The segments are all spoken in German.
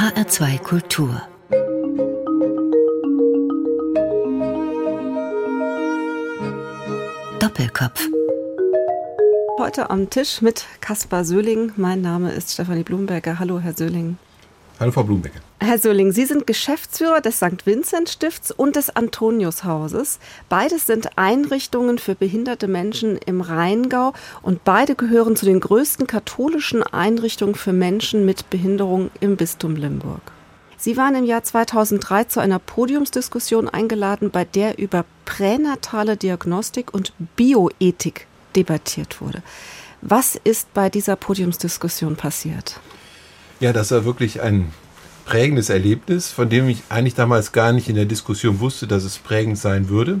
HR2 Kultur Doppelkopf Heute am Tisch mit Kaspar Söhling. Mein Name ist Stefanie Blumberger. Hallo, Herr Söhling. Hallo, Frau Blumberger. Herr Söhling, Sie sind Geschäftsführer des St. Vincent Stifts und des Antoniushauses. Beides sind Einrichtungen für behinderte Menschen im Rheingau und beide gehören zu den größten katholischen Einrichtungen für Menschen mit Behinderung im Bistum Limburg. Sie waren im Jahr 2003 zu einer Podiumsdiskussion eingeladen, bei der über pränatale Diagnostik und Bioethik debattiert wurde. Was ist bei dieser Podiumsdiskussion passiert? Ja, das war wirklich ein prägendes Erlebnis, von dem ich eigentlich damals gar nicht in der Diskussion wusste, dass es prägend sein würde.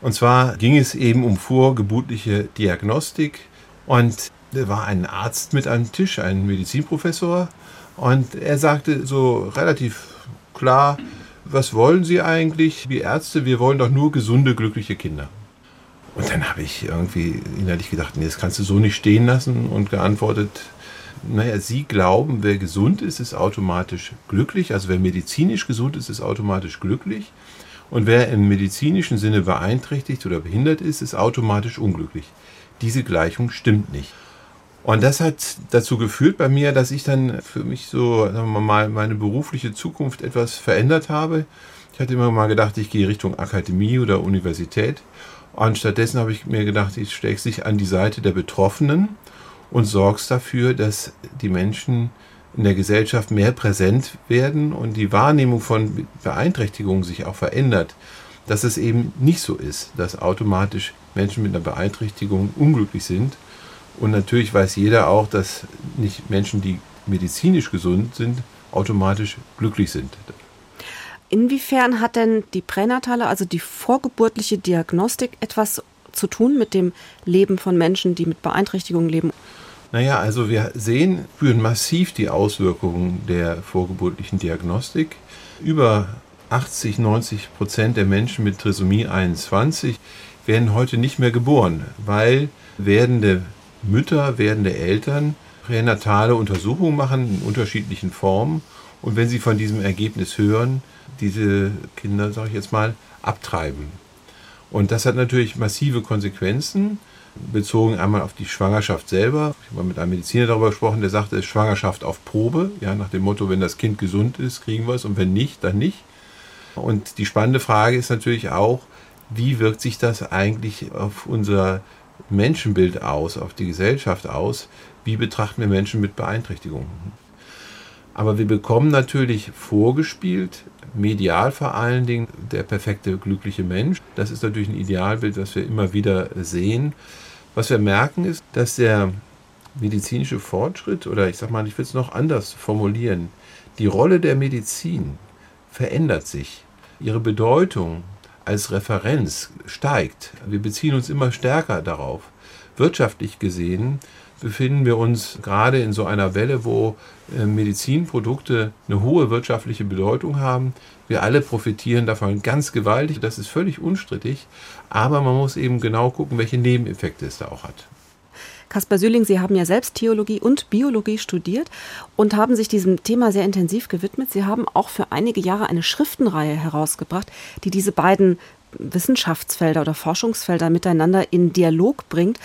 Und zwar ging es eben um vorgeburtliche Diagnostik und da war ein Arzt mit am Tisch, ein Medizinprofessor, und er sagte so relativ klar, was wollen Sie eigentlich, wie Ärzte? Wir wollen doch nur gesunde, glückliche Kinder. Und dann habe ich irgendwie innerlich gedacht, nee, das kannst du so nicht stehen lassen und geantwortet, naja, Sie glauben, wer gesund ist, ist automatisch glücklich. Also wer medizinisch gesund ist, ist automatisch glücklich. Und wer im medizinischen Sinne beeinträchtigt oder behindert ist, ist automatisch unglücklich. Diese Gleichung stimmt nicht. Und das hat dazu geführt bei mir, dass ich dann für mich so, sagen wir mal, meine berufliche Zukunft etwas verändert habe. Ich hatte immer mal gedacht, ich gehe Richtung Akademie oder Universität. Und stattdessen habe ich mir gedacht, ich stelle sich an die Seite der Betroffenen und sorgst dafür, dass die Menschen in der Gesellschaft mehr präsent werden und die Wahrnehmung von Beeinträchtigungen sich auch verändert, dass es eben nicht so ist, dass automatisch Menschen mit einer Beeinträchtigung unglücklich sind. Und natürlich weiß jeder auch, dass nicht Menschen, die medizinisch gesund sind, automatisch glücklich sind. Inwiefern hat denn die pränatale, also die vorgeburtliche Diagnostik etwas zu tun mit dem Leben von Menschen, die mit Beeinträchtigungen leben? Naja, also wir sehen, spüren massiv die Auswirkungen der vorgeburtlichen Diagnostik. Über 80, 90 Prozent der Menschen mit Trisomie 21 werden heute nicht mehr geboren, weil werdende Mütter, werdende Eltern pränatale Untersuchungen machen in unterschiedlichen Formen und wenn sie von diesem Ergebnis hören, diese Kinder, sage ich jetzt mal, abtreiben. Und das hat natürlich massive Konsequenzen bezogen einmal auf die Schwangerschaft selber. Ich habe mit einem Mediziner darüber gesprochen, der sagte, es ist Schwangerschaft auf Probe, ja, nach dem Motto, wenn das Kind gesund ist, kriegen wir es und wenn nicht, dann nicht. Und die spannende Frage ist natürlich auch, wie wirkt sich das eigentlich auf unser Menschenbild aus, auf die Gesellschaft aus? Wie betrachten wir Menschen mit Beeinträchtigungen? Aber wir bekommen natürlich vorgespielt, medial vor allen Dingen, der perfekte, glückliche Mensch. Das ist natürlich ein Idealbild, das wir immer wieder sehen. Was wir merken ist, dass der medizinische Fortschritt, oder ich sag mal, ich will es noch anders formulieren, die Rolle der Medizin verändert sich. Ihre Bedeutung als Referenz steigt. Wir beziehen uns immer stärker darauf. Wirtschaftlich gesehen befinden wir uns gerade in so einer Welle, wo äh, Medizinprodukte eine hohe wirtschaftliche Bedeutung haben. Wir alle profitieren davon ganz gewaltig. Das ist völlig unstrittig. Aber man muss eben genau gucken, welche Nebeneffekte es da auch hat. Kaspar Sühling, Sie haben ja selbst Theologie und Biologie studiert und haben sich diesem Thema sehr intensiv gewidmet. Sie haben auch für einige Jahre eine Schriftenreihe herausgebracht, die diese beiden Wissenschaftsfelder oder Forschungsfelder miteinander in Dialog bringt.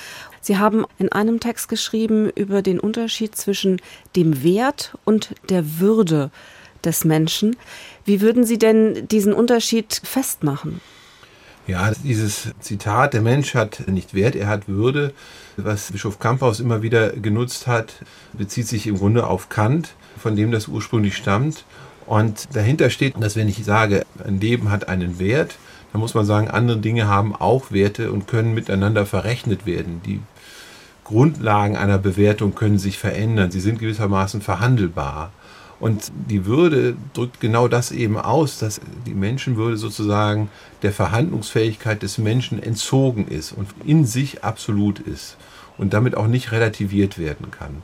Sie haben in einem Text geschrieben über den Unterschied zwischen dem Wert und der Würde des Menschen. Wie würden Sie denn diesen Unterschied festmachen? Ja, dieses Zitat, der Mensch hat nicht Wert, er hat Würde, was Bischof Kamphaus immer wieder genutzt hat, bezieht sich im Grunde auf Kant, von dem das ursprünglich stammt. Und dahinter steht, dass wenn ich sage, ein Leben hat einen Wert, dann muss man sagen, andere Dinge haben auch Werte und können miteinander verrechnet werden. Die Grundlagen einer Bewertung können sich verändern. Sie sind gewissermaßen verhandelbar. Und die Würde drückt genau das eben aus, dass die Menschenwürde sozusagen der Verhandlungsfähigkeit des Menschen entzogen ist und in sich absolut ist und damit auch nicht relativiert werden kann.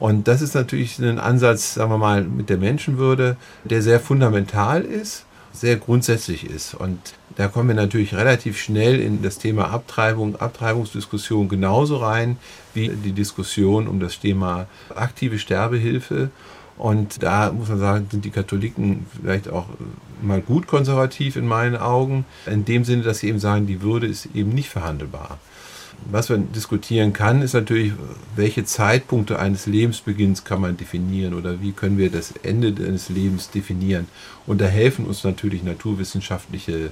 Und das ist natürlich ein Ansatz, sagen wir mal, mit der Menschenwürde, der sehr fundamental ist, sehr grundsätzlich ist. Und da kommen wir natürlich relativ schnell in das Thema Abtreibung, Abtreibungsdiskussion genauso rein wie die Diskussion um das Thema aktive Sterbehilfe. Und da muss man sagen, sind die Katholiken vielleicht auch mal gut konservativ in meinen Augen, in dem Sinne, dass sie eben sagen, die Würde ist eben nicht verhandelbar. Was man diskutieren kann, ist natürlich, welche Zeitpunkte eines Lebensbeginns kann man definieren oder wie können wir das Ende eines Lebens definieren. Und da helfen uns natürlich naturwissenschaftliche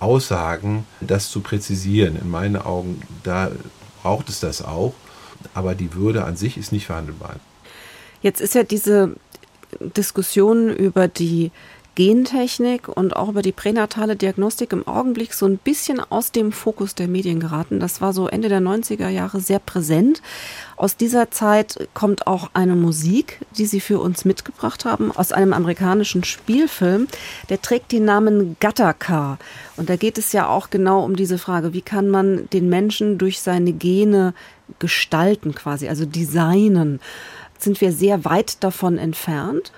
Aussagen, das zu präzisieren. In meinen Augen, da braucht es das auch, aber die Würde an sich ist nicht verhandelbar. Jetzt ist ja diese Diskussion über die Gentechnik und auch über die pränatale Diagnostik im Augenblick so ein bisschen aus dem Fokus der Medien geraten. Das war so Ende der 90er Jahre sehr präsent. Aus dieser Zeit kommt auch eine Musik, die Sie für uns mitgebracht haben, aus einem amerikanischen Spielfilm. Der trägt den Namen Gattaca. Und da geht es ja auch genau um diese Frage, wie kann man den Menschen durch seine Gene gestalten quasi, also designen. Sind wir sehr weit davon entfernt?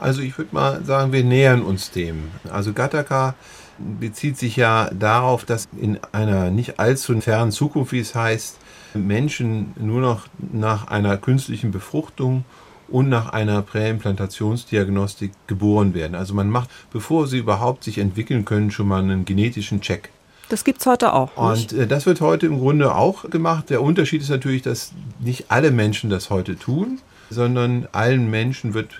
Also ich würde mal sagen, wir nähern uns dem. Also Gattaca bezieht sich ja darauf, dass in einer nicht allzu fernen Zukunft, wie es heißt, Menschen nur noch nach einer künstlichen Befruchtung und nach einer Präimplantationsdiagnostik geboren werden. Also man macht, bevor sie überhaupt sich entwickeln können, schon mal einen genetischen Check. Das gibt es heute auch. Und äh, das wird heute im Grunde auch gemacht. Der Unterschied ist natürlich, dass nicht alle Menschen das heute tun, sondern allen Menschen wird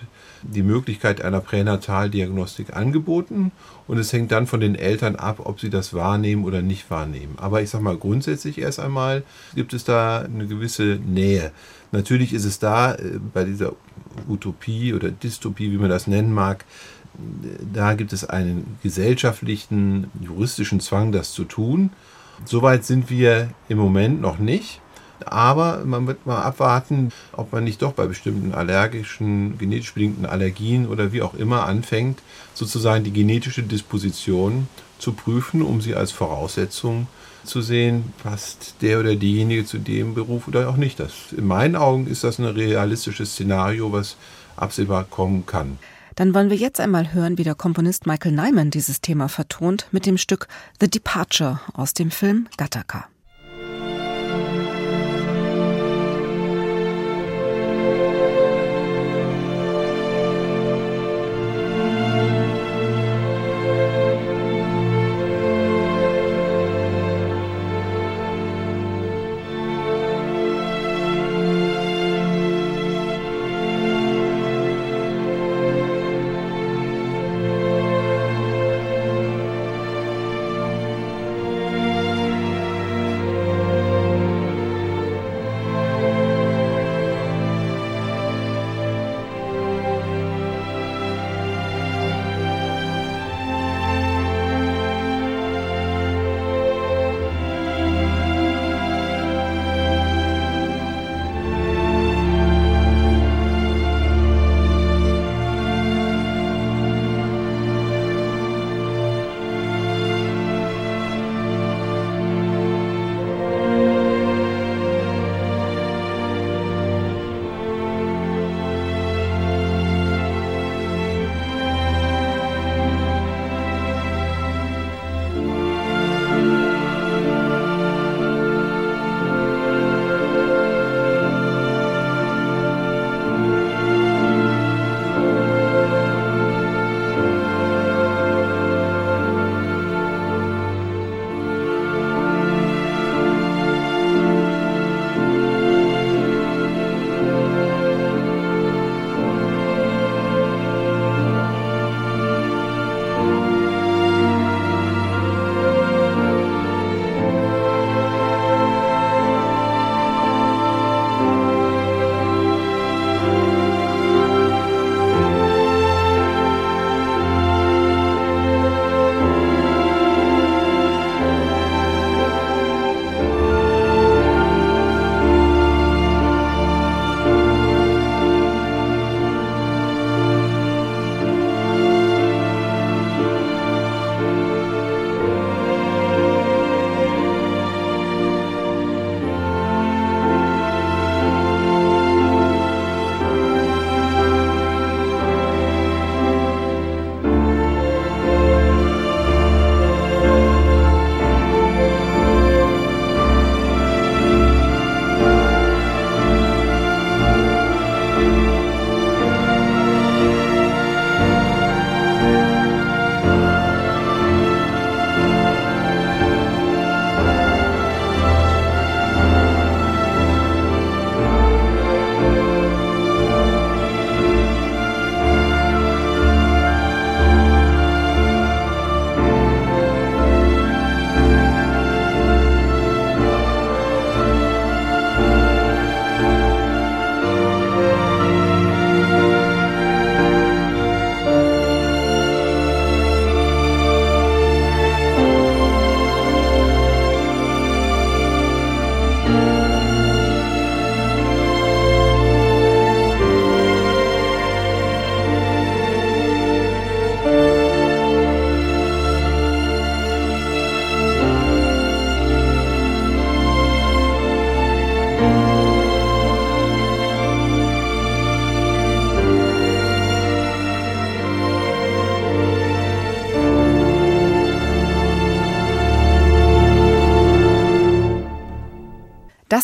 die Möglichkeit einer Pränataldiagnostik angeboten und es hängt dann von den Eltern ab, ob sie das wahrnehmen oder nicht wahrnehmen. Aber ich sage mal, grundsätzlich erst einmal gibt es da eine gewisse Nähe. Natürlich ist es da äh, bei dieser Utopie oder Dystopie, wie man das nennen mag, da gibt es einen gesellschaftlichen, juristischen Zwang, das zu tun. Soweit sind wir im Moment noch nicht. Aber man wird mal abwarten, ob man nicht doch bei bestimmten allergischen, genetisch bedingten Allergien oder wie auch immer anfängt, sozusagen die genetische Disposition zu prüfen, um sie als Voraussetzung zu sehen, passt der oder diejenige zu dem Beruf oder auch nicht. Das, in meinen Augen ist das ein realistisches Szenario, was absehbar kommen kann. Dann wollen wir jetzt einmal hören, wie der Komponist Michael Nyman dieses Thema vertont mit dem Stück The Departure aus dem Film Gattaca.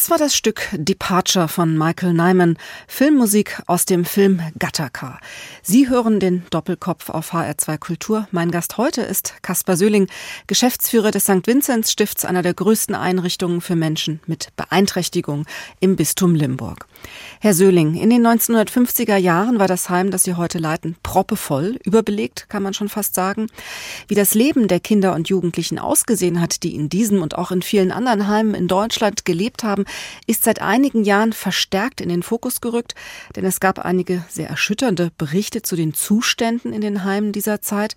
Das war das Stück Departure von Michael Nyman, Filmmusik aus dem Film Gattaca. Sie hören den Doppelkopf auf HR2 Kultur. Mein Gast heute ist Caspar Söhling, Geschäftsführer des St. Vinzenz Stifts, einer der größten Einrichtungen für Menschen mit Beeinträchtigung im Bistum Limburg. Herr Söhling, in den 1950er Jahren war das Heim, das Sie heute leiten, proppevoll, überbelegt, kann man schon fast sagen. Wie das Leben der Kinder und Jugendlichen ausgesehen hat, die in diesem und auch in vielen anderen Heimen in Deutschland gelebt haben, ist seit einigen Jahren verstärkt in den Fokus gerückt, denn es gab einige sehr erschütternde Berichte zu den Zuständen in den Heimen dieser Zeit.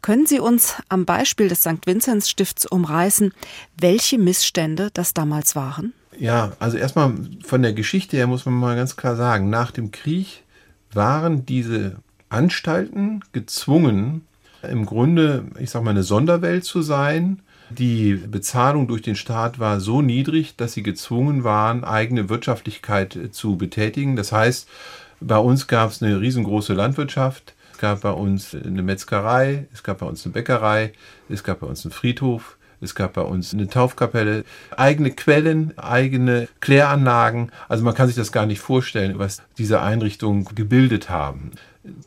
Können Sie uns am Beispiel des St. Vinzenz Stifts umreißen, welche Missstände das damals waren? Ja, also erstmal von der Geschichte her muss man mal ganz klar sagen, nach dem Krieg waren diese Anstalten gezwungen, im Grunde, ich sag mal, eine Sonderwelt zu sein. Die Bezahlung durch den Staat war so niedrig, dass sie gezwungen waren, eigene Wirtschaftlichkeit zu betätigen. Das heißt, bei uns gab es eine riesengroße Landwirtschaft, es gab bei uns eine Metzgerei, es gab bei uns eine Bäckerei, es gab bei uns einen Friedhof, es gab bei uns eine Taufkapelle, eigene Quellen, eigene Kläranlagen. Also man kann sich das gar nicht vorstellen, was diese Einrichtungen gebildet haben.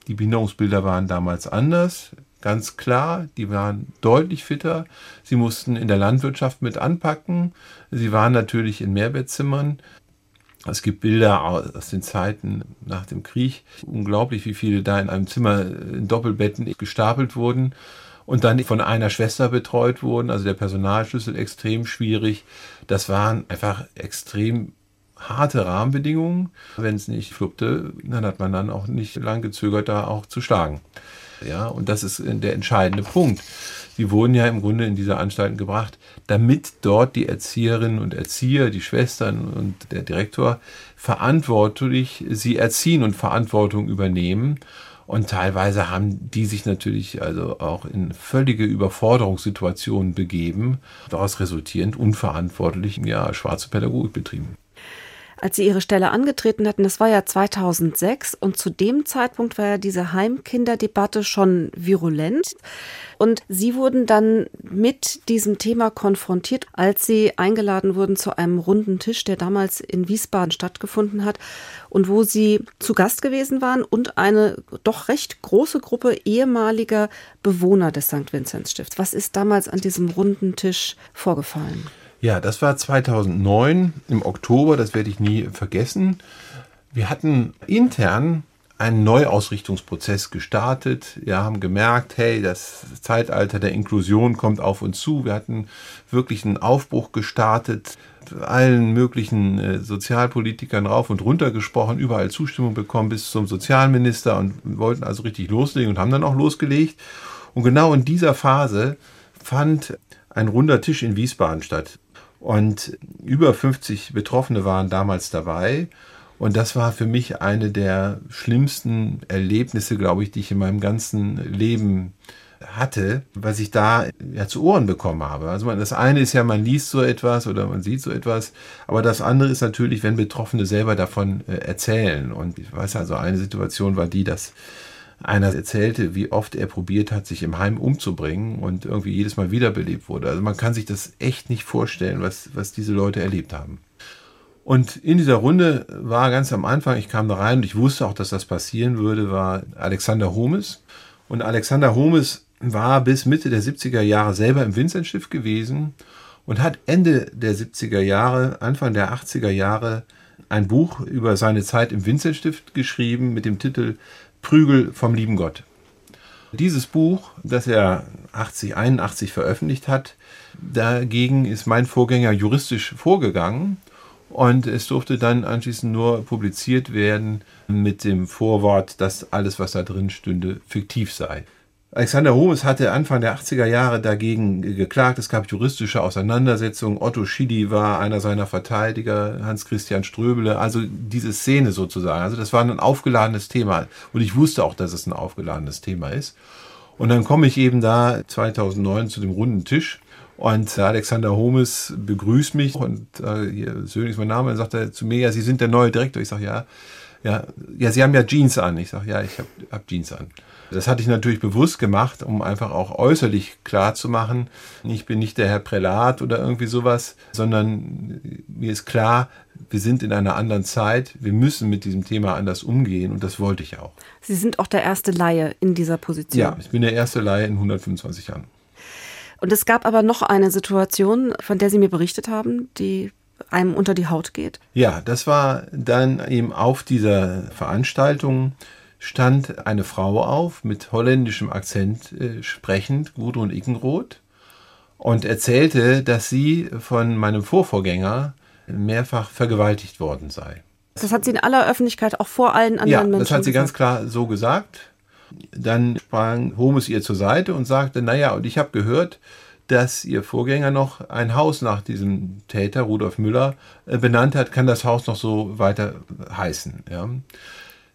Die Behinderungsbilder waren damals anders, ganz klar. Die waren deutlich fitter. Sie mussten in der Landwirtschaft mit anpacken. Sie waren natürlich in Mehrbettzimmern. Es gibt Bilder aus den Zeiten nach dem Krieg. Unglaublich, wie viele da in einem Zimmer in Doppelbetten gestapelt wurden und dann von einer Schwester betreut wurden, also der Personalschlüssel extrem schwierig. Das waren einfach extrem harte Rahmenbedingungen. Wenn es nicht fluppte, dann hat man dann auch nicht lang gezögert, da auch zu schlagen. Ja, und das ist der entscheidende Punkt. Sie wurden ja im Grunde in diese Anstalten gebracht, damit dort die Erzieherinnen und Erzieher, die Schwestern und der Direktor verantwortlich sie erziehen und Verantwortung übernehmen. Und teilweise haben die sich natürlich also auch in völlige Überforderungssituationen begeben, daraus resultierend unverantwortlich ja, schwarze Pädagogik betrieben als Sie Ihre Stelle angetreten hatten, das war ja 2006 und zu dem Zeitpunkt war ja diese Heimkinderdebatte schon virulent. Und Sie wurden dann mit diesem Thema konfrontiert, als Sie eingeladen wurden zu einem runden Tisch, der damals in Wiesbaden stattgefunden hat und wo Sie zu Gast gewesen waren und eine doch recht große Gruppe ehemaliger Bewohner des St. Vinzenz Stifts. Was ist damals an diesem runden Tisch vorgefallen? Ja, das war 2009 im Oktober, das werde ich nie vergessen. Wir hatten intern einen Neuausrichtungsprozess gestartet. Wir haben gemerkt, hey, das Zeitalter der Inklusion kommt auf uns zu. Wir hatten wirklich einen Aufbruch gestartet, allen möglichen äh, Sozialpolitikern rauf und runter gesprochen, überall Zustimmung bekommen bis zum Sozialminister und wollten also richtig loslegen und haben dann auch losgelegt. Und genau in dieser Phase fand ein runder Tisch in Wiesbaden statt. Und über 50 Betroffene waren damals dabei. Und das war für mich eine der schlimmsten Erlebnisse, glaube ich, die ich in meinem ganzen Leben hatte, was ich da ja zu Ohren bekommen habe. Also das eine ist ja, man liest so etwas oder man sieht so etwas, aber das andere ist natürlich, wenn Betroffene selber davon äh, erzählen. Und ich weiß also, eine Situation war die, dass einer erzählte, wie oft er probiert hat, sich im Heim umzubringen und irgendwie jedes Mal wiederbelebt wurde. Also man kann sich das echt nicht vorstellen, was, was diese Leute erlebt haben. Und in dieser Runde war ganz am Anfang, ich kam da rein und ich wusste auch, dass das passieren würde, war Alexander Homes. Und Alexander Homes war bis Mitte der 70er Jahre selber im Vinzenzstift gewesen und hat Ende der 70er Jahre, Anfang der 80er Jahre ein Buch über seine Zeit im Vinzenzstift geschrieben mit dem Titel Prügel vom lieben Gott. Dieses Buch, das er 80, 81 veröffentlicht hat, dagegen ist mein Vorgänger juristisch vorgegangen und es durfte dann anschließend nur publiziert werden mit dem Vorwort, dass alles, was da drin stünde, fiktiv sei. Alexander Homes hatte Anfang der 80er Jahre dagegen geklagt. Es gab juristische Auseinandersetzungen. Otto Schidi war einer seiner Verteidiger, Hans-Christian Ströbele, also diese Szene sozusagen. Also das war ein aufgeladenes Thema. Und ich wusste auch, dass es ein aufgeladenes Thema ist. Und dann komme ich eben da 2009 zu dem runden Tisch und Alexander Holmes begrüßt mich und äh, hier, Söhn ist mein Name, und sagt er zu mir, ja, Sie sind der neue Direktor. Ich sage, ja ja, ja, Sie haben ja Jeans an. Ich sage, ja, ich habe hab Jeans an. Das hatte ich natürlich bewusst gemacht, um einfach auch äußerlich klar zu machen, ich bin nicht der Herr Prälat oder irgendwie sowas, sondern mir ist klar, wir sind in einer anderen Zeit, wir müssen mit diesem Thema anders umgehen und das wollte ich auch. Sie sind auch der erste Laie in dieser Position. Ja, ich bin der erste Laie in 125 Jahren. Und es gab aber noch eine Situation, von der Sie mir berichtet haben, die einem unter die Haut geht. Ja, das war dann eben auf dieser Veranstaltung stand eine Frau auf, mit holländischem Akzent äh, sprechend, Gudrun Ickenroth, und erzählte, dass sie von meinem Vorvorgänger mehrfach vergewaltigt worden sei. Das hat sie in aller Öffentlichkeit auch vor allen anderen ja, Menschen das hat sie gesagt. ganz klar so gesagt. Dann sprang Holmes ihr zur Seite und sagte, naja, und ich habe gehört, dass ihr Vorgänger noch ein Haus nach diesem Täter, Rudolf Müller, äh, benannt hat, kann das Haus noch so weiter heißen. Ja.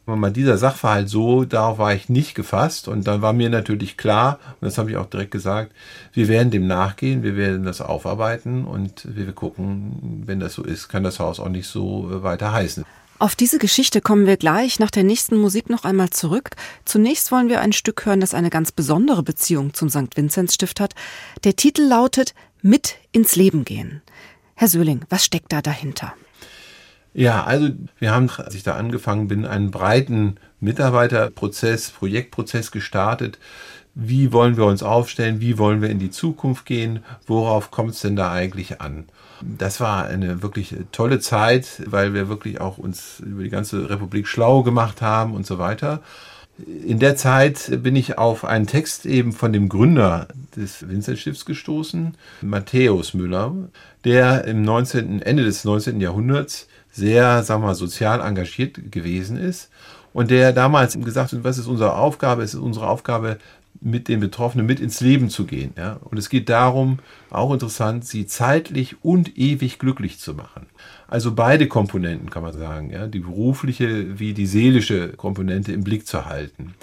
Mal dieser Sachverhalt so, darauf war ich nicht gefasst und dann war mir natürlich klar, und das habe ich auch direkt gesagt, wir werden dem nachgehen, wir werden das aufarbeiten und wir gucken, wenn das so ist, kann das Haus auch nicht so äh, weiter heißen. Auf diese Geschichte kommen wir gleich nach der nächsten Musik noch einmal zurück. Zunächst wollen wir ein Stück hören, das eine ganz besondere Beziehung zum St. Vinzenz Stift hat. Der Titel lautet Mit ins Leben gehen. Herr Söhling, was steckt da dahinter? Ja, also wir haben, als ich da angefangen bin, einen breiten Mitarbeiterprozess, Projektprozess gestartet. Wie wollen wir uns aufstellen? Wie wollen wir in die Zukunft gehen? Worauf kommt es denn da eigentlich an? Das war eine wirklich tolle Zeit, weil wir wirklich auch uns über die ganze Republik schlau gemacht haben und so weiter. In der Zeit bin ich auf einen Text eben von dem Gründer des Vinzentstifts gestoßen, Matthäus Müller, der im 19., Ende des 19. Jahrhunderts sehr, sagen wir mal, sozial engagiert gewesen ist und der damals gesagt hat, was ist unsere Aufgabe? Es ist unsere Aufgabe, mit den Betroffenen mit ins Leben zu gehen. Ja? Und es geht darum, auch interessant, sie zeitlich und ewig glücklich zu machen. Also beide Komponenten kann man sagen, ja? die berufliche wie die seelische Komponente im Blick zu halten.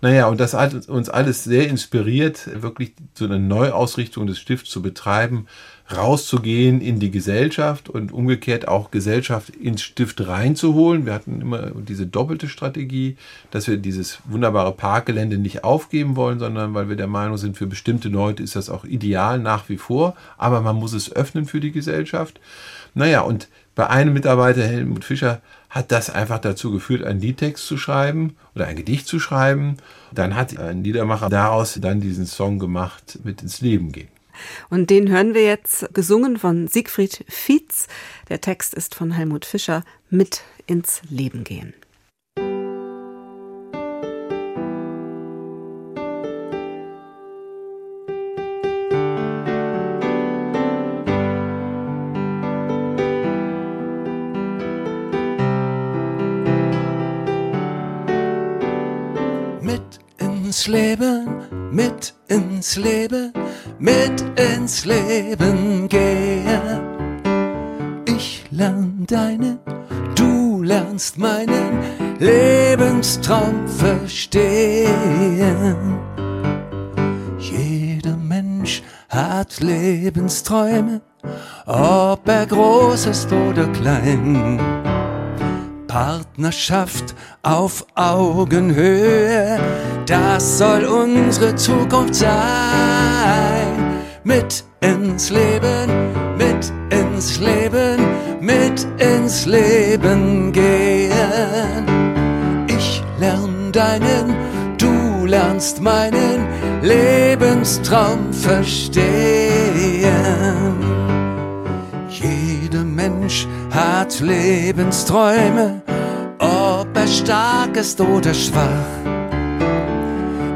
Naja, und das hat uns alles sehr inspiriert, wirklich so eine Neuausrichtung des Stifts zu betreiben, rauszugehen in die Gesellschaft und umgekehrt auch Gesellschaft ins Stift reinzuholen. Wir hatten immer diese doppelte Strategie, dass wir dieses wunderbare Parkgelände nicht aufgeben wollen, sondern weil wir der Meinung sind, für bestimmte Leute ist das auch ideal nach wie vor, aber man muss es öffnen für die Gesellschaft. Naja, und bei einem Mitarbeiter, Helmut Fischer, hat das einfach dazu geführt, einen Liedtext zu schreiben oder ein Gedicht zu schreiben. Dann hat ein Liedermacher daraus dann diesen Song gemacht, mit ins Leben gehen. Und den hören wir jetzt gesungen von Siegfried Fietz. Der Text ist von Helmut Fischer mit ins Leben gehen. Mit ins Leben, mit ins Leben, mit ins Leben gehen. Ich lern deinen, du lernst meinen Lebenstraum verstehen. Jeder Mensch hat Lebensträume, ob er groß ist oder klein. Partnerschaft auf Augenhöhe, das soll unsere Zukunft sein. Mit ins Leben, mit ins Leben, mit ins Leben gehen. Ich lern deinen, du lernst meinen Lebenstraum verstehen. Jeder Mensch hat Lebensträume, er stark ist oder schwach.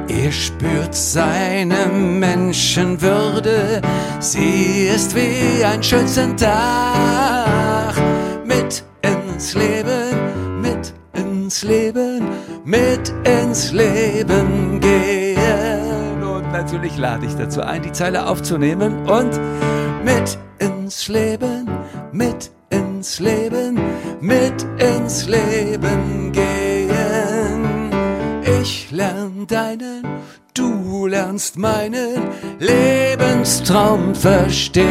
Er spürt seine Menschenwürde, sie ist wie ein Schützendach. Mit ins Leben, mit ins Leben, mit ins Leben gehen. Und natürlich lade ich dazu ein, die Zeile aufzunehmen und mit ins Leben, mit ins Leben, mit ins Leben gehen. Ich lern deinen, du lernst meinen Lebenstraum verstehen.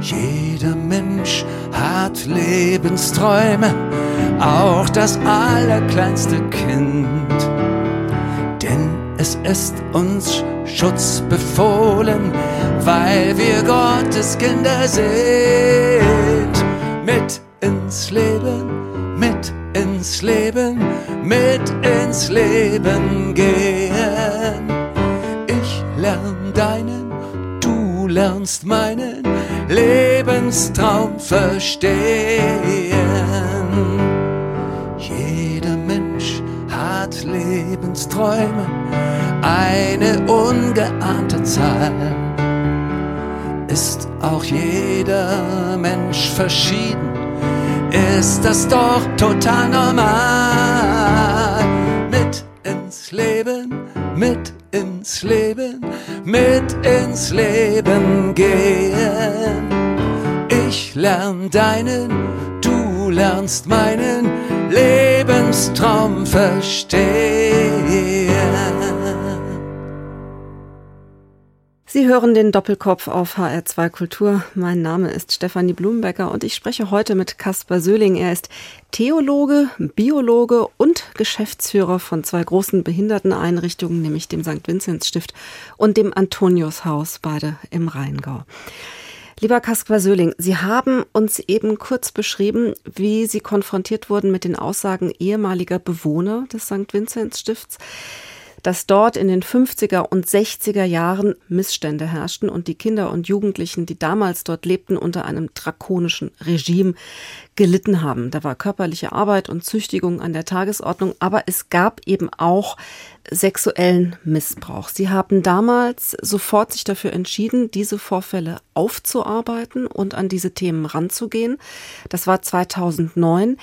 Jeder Mensch hat Lebensträume, auch das allerkleinste Kind. Es ist uns Schutz befohlen, weil wir Gottes Kinder sind. Mit ins Leben, mit ins Leben, mit ins Leben gehen. Ich lerne deinen, du lernst meinen Lebenstraum verstehen. Lebensträume, eine ungeahnte Zahl. Ist auch jeder Mensch verschieden, ist das doch total normal. Mit ins Leben, mit ins Leben, mit ins Leben gehen. Ich lerne deinen, du lernst meinen Lebenstraum verstehen. Sie hören den Doppelkopf auf HR2 Kultur. Mein Name ist Stefanie Blumenbecker und ich spreche heute mit Caspar Söhling. Er ist Theologe, Biologe und Geschäftsführer von zwei großen Behinderteneinrichtungen, nämlich dem St. Vinzenz Stift und dem Antoniushaus, beide im Rheingau. Lieber Kaspar Söhling, Sie haben uns eben kurz beschrieben, wie Sie konfrontiert wurden mit den Aussagen ehemaliger Bewohner des St. Vinzenz Stifts dass dort in den 50er und 60er Jahren Missstände herrschten und die Kinder und Jugendlichen, die damals dort lebten, unter einem drakonischen Regime gelitten haben. Da war körperliche Arbeit und Züchtigung an der Tagesordnung, aber es gab eben auch sexuellen Missbrauch. Sie haben damals sofort sich dafür entschieden, diese Vorfälle aufzuarbeiten und an diese Themen ranzugehen. Das war 2009.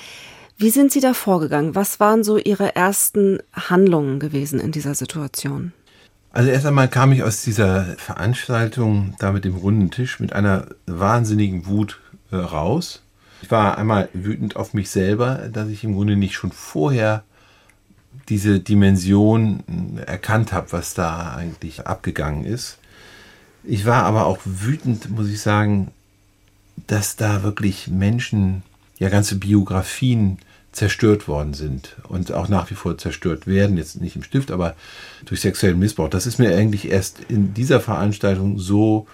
Wie sind Sie da vorgegangen? Was waren so Ihre ersten Handlungen gewesen in dieser Situation? Also erst einmal kam ich aus dieser Veranstaltung da mit dem runden Tisch mit einer wahnsinnigen Wut äh, raus. Ich war einmal wütend auf mich selber, dass ich im Grunde nicht schon vorher diese Dimension erkannt habe, was da eigentlich abgegangen ist. Ich war aber auch wütend, muss ich sagen, dass da wirklich Menschen, ja ganze Biografien zerstört worden sind und auch nach wie vor zerstört werden, jetzt nicht im Stift, aber durch sexuellen Missbrauch. Das ist mir eigentlich erst in dieser Veranstaltung so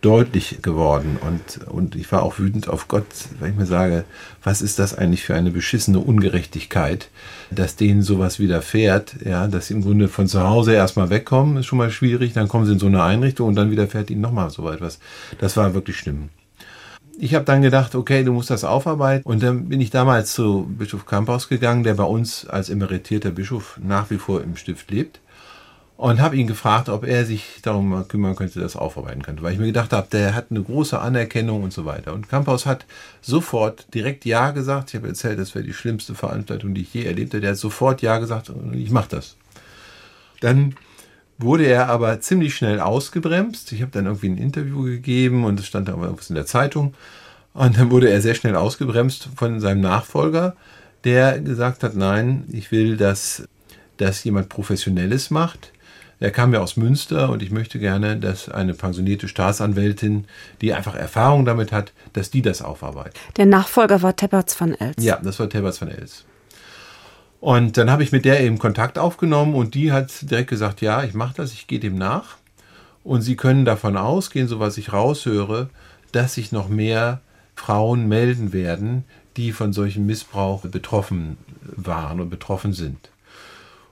deutlich geworden und, und ich war auch wütend auf Gott, weil ich mir sage, was ist das eigentlich für eine beschissene Ungerechtigkeit, dass denen sowas widerfährt, ja, dass sie im Grunde von zu Hause erstmal wegkommen, ist schon mal schwierig, dann kommen sie in so eine Einrichtung und dann widerfährt ihnen nochmal so etwas. Das war wirklich schlimm ich habe dann gedacht, okay, du musst das aufarbeiten. Und dann bin ich damals zu Bischof Kamphaus gegangen, der bei uns als emeritierter Bischof nach wie vor im Stift lebt. Und habe ihn gefragt, ob er sich darum kümmern könnte, das aufarbeiten könnte. Weil ich mir gedacht habe, der hat eine große Anerkennung und so weiter. Und Kamphaus hat sofort direkt Ja gesagt. Ich habe erzählt, das wäre die schlimmste Veranstaltung, die ich je erlebt habe. Der hat sofort Ja gesagt, ich mache das. Dann wurde er aber ziemlich schnell ausgebremst. Ich habe dann irgendwie ein Interview gegeben und es stand aber irgendwas in der Zeitung. Und dann wurde er sehr schnell ausgebremst von seinem Nachfolger, der gesagt hat, nein, ich will, dass das jemand Professionelles macht. Er kam ja aus Münster und ich möchte gerne, dass eine pensionierte Staatsanwältin, die einfach Erfahrung damit hat, dass die das aufarbeitet. Der Nachfolger war Tepperts van Els. Ja, das war Tepperts van Els. Und dann habe ich mit der eben Kontakt aufgenommen und die hat direkt gesagt, ja, ich mache das, ich gehe dem nach. Und Sie können davon ausgehen, so was ich raushöre, dass sich noch mehr Frauen melden werden, die von solchem Missbrauch betroffen waren und betroffen sind.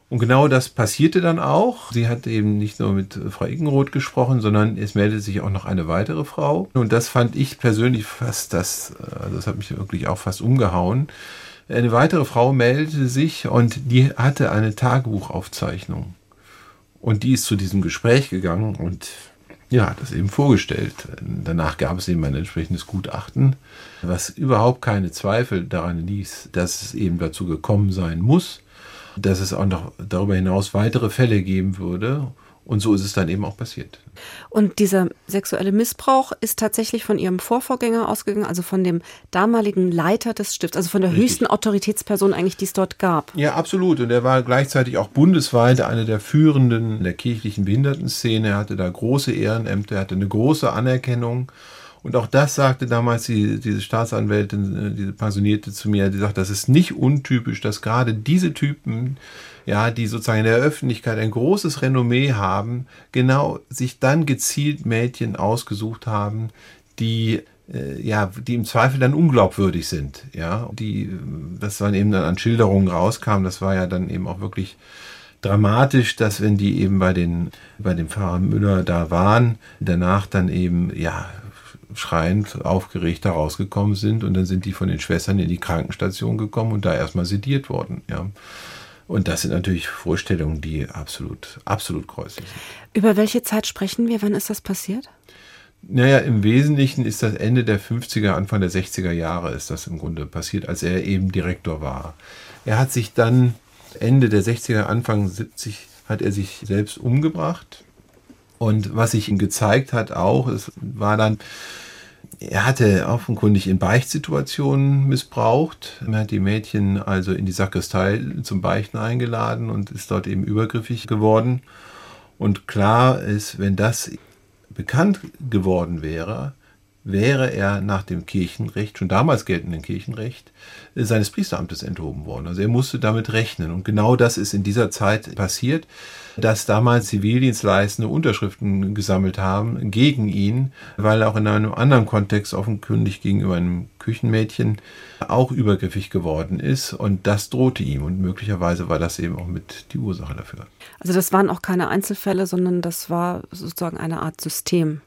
Und genau das passierte dann auch. Sie hat eben nicht nur mit Frau Iggenroth gesprochen, sondern es meldete sich auch noch eine weitere Frau. Und das fand ich persönlich fast das, also das hat mich wirklich auch fast umgehauen. Eine weitere Frau meldete sich und die hatte eine Tagebuchaufzeichnung. Und die ist zu diesem Gespräch gegangen und ja, hat das eben vorgestellt. Danach gab es eben ein entsprechendes Gutachten, was überhaupt keine Zweifel daran ließ, dass es eben dazu gekommen sein muss, dass es auch noch darüber hinaus weitere Fälle geben würde und so ist es dann eben auch passiert. Und dieser sexuelle Missbrauch ist tatsächlich von Ihrem Vorvorgänger ausgegangen, also von dem damaligen Leiter des Stifts, also von der Richtig. höchsten Autoritätsperson eigentlich, die es dort gab. Ja, absolut. Und er war gleichzeitig auch bundesweit einer der führenden der kirchlichen Behindertenszene. Er hatte da große Ehrenämter, er hatte eine große Anerkennung. Und auch das sagte damals die, diese Staatsanwältin, äh, diese Pensionierte zu mir, die sagt, das ist nicht untypisch, dass gerade diese Typen, ja, die sozusagen in der Öffentlichkeit ein großes Renommee haben, genau sich dann gezielt Mädchen ausgesucht haben, die äh, ja, die im Zweifel dann unglaubwürdig sind, ja, die, das dann eben dann an Schilderungen rauskam, das war ja dann eben auch wirklich dramatisch, dass wenn die eben bei den, bei dem Pfarrer Müller da waren, danach dann eben, ja, schreiend, aufgeregt da rausgekommen sind und dann sind die von den Schwestern in die Krankenstation gekommen und da erstmal sediert worden, ja. Und das sind natürlich Vorstellungen, die absolut, absolut kreuzlich sind. Über welche Zeit sprechen wir? Wann ist das passiert? Naja, im Wesentlichen ist das Ende der 50er, Anfang der 60er Jahre ist das im Grunde passiert, als er eben Direktor war. Er hat sich dann Ende der 60er, Anfang 70 hat er sich selbst umgebracht. Und was sich ihm gezeigt hat auch, es war dann, er hatte offenkundig in Beichtsituationen missbraucht. Er hat die Mädchen also in die Sakristei zum Beichten eingeladen und ist dort eben übergriffig geworden. Und klar ist, wenn das bekannt geworden wäre, wäre er nach dem Kirchenrecht, schon damals geltenden Kirchenrecht, seines Priesteramtes enthoben worden. Also er musste damit rechnen. Und genau das ist in dieser Zeit passiert, dass damals Zivildienstleistende Unterschriften gesammelt haben gegen ihn, weil er auch in einem anderen Kontext offenkundig gegenüber einem Küchenmädchen auch übergriffig geworden ist. Und das drohte ihm. Und möglicherweise war das eben auch mit die Ursache dafür. Also das waren auch keine Einzelfälle, sondern das war sozusagen eine Art System.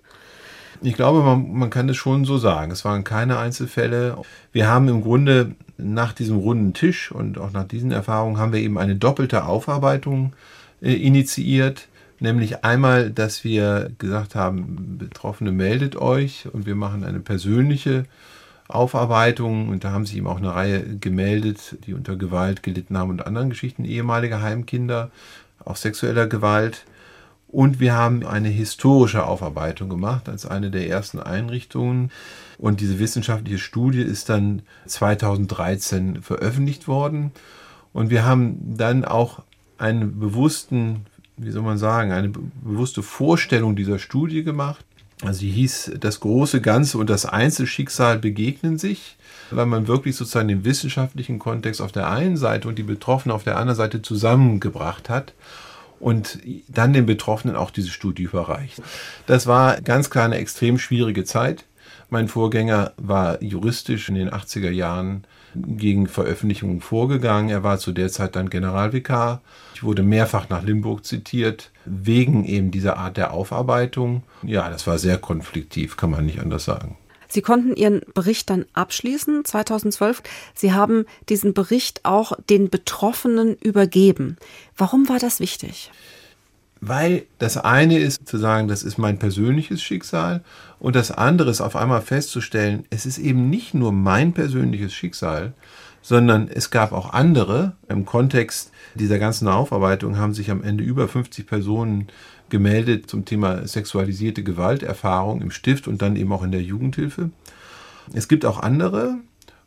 Ich glaube, man, man kann es schon so sagen. Es waren keine Einzelfälle. Wir haben im Grunde nach diesem runden Tisch und auch nach diesen Erfahrungen haben wir eben eine doppelte Aufarbeitung initiiert. Nämlich einmal, dass wir gesagt haben, Betroffene meldet euch und wir machen eine persönliche Aufarbeitung. Und da haben sich eben auch eine Reihe gemeldet, die unter Gewalt gelitten haben und anderen Geschichten, ehemalige Heimkinder, auch sexueller Gewalt. Und wir haben eine historische Aufarbeitung gemacht als eine der ersten Einrichtungen. Und diese wissenschaftliche Studie ist dann 2013 veröffentlicht worden. Und wir haben dann auch einen bewussten, wie soll man sagen, eine bewusste Vorstellung dieser Studie gemacht. Also sie hieß, das große Ganze und das Einzelschicksal begegnen sich, weil man wirklich sozusagen den wissenschaftlichen Kontext auf der einen Seite und die Betroffenen auf der anderen Seite zusammengebracht hat und dann den Betroffenen auch diese Studie überreicht. Das war ganz klar eine extrem schwierige Zeit. Mein Vorgänger war juristisch in den 80er Jahren gegen Veröffentlichungen vorgegangen. Er war zu der Zeit dann Generalvikar. Ich wurde mehrfach nach Limburg zitiert, wegen eben dieser Art der Aufarbeitung. Ja, das war sehr konfliktiv, kann man nicht anders sagen. Sie konnten Ihren Bericht dann abschließen 2012. Sie haben diesen Bericht auch den Betroffenen übergeben. Warum war das wichtig? Weil das eine ist zu sagen, das ist mein persönliches Schicksal und das andere ist auf einmal festzustellen, es ist eben nicht nur mein persönliches Schicksal, sondern es gab auch andere. Im Kontext dieser ganzen Aufarbeitung haben sich am Ende über 50 Personen gemeldet zum Thema sexualisierte Gewalterfahrung im Stift und dann eben auch in der Jugendhilfe. Es gibt auch andere.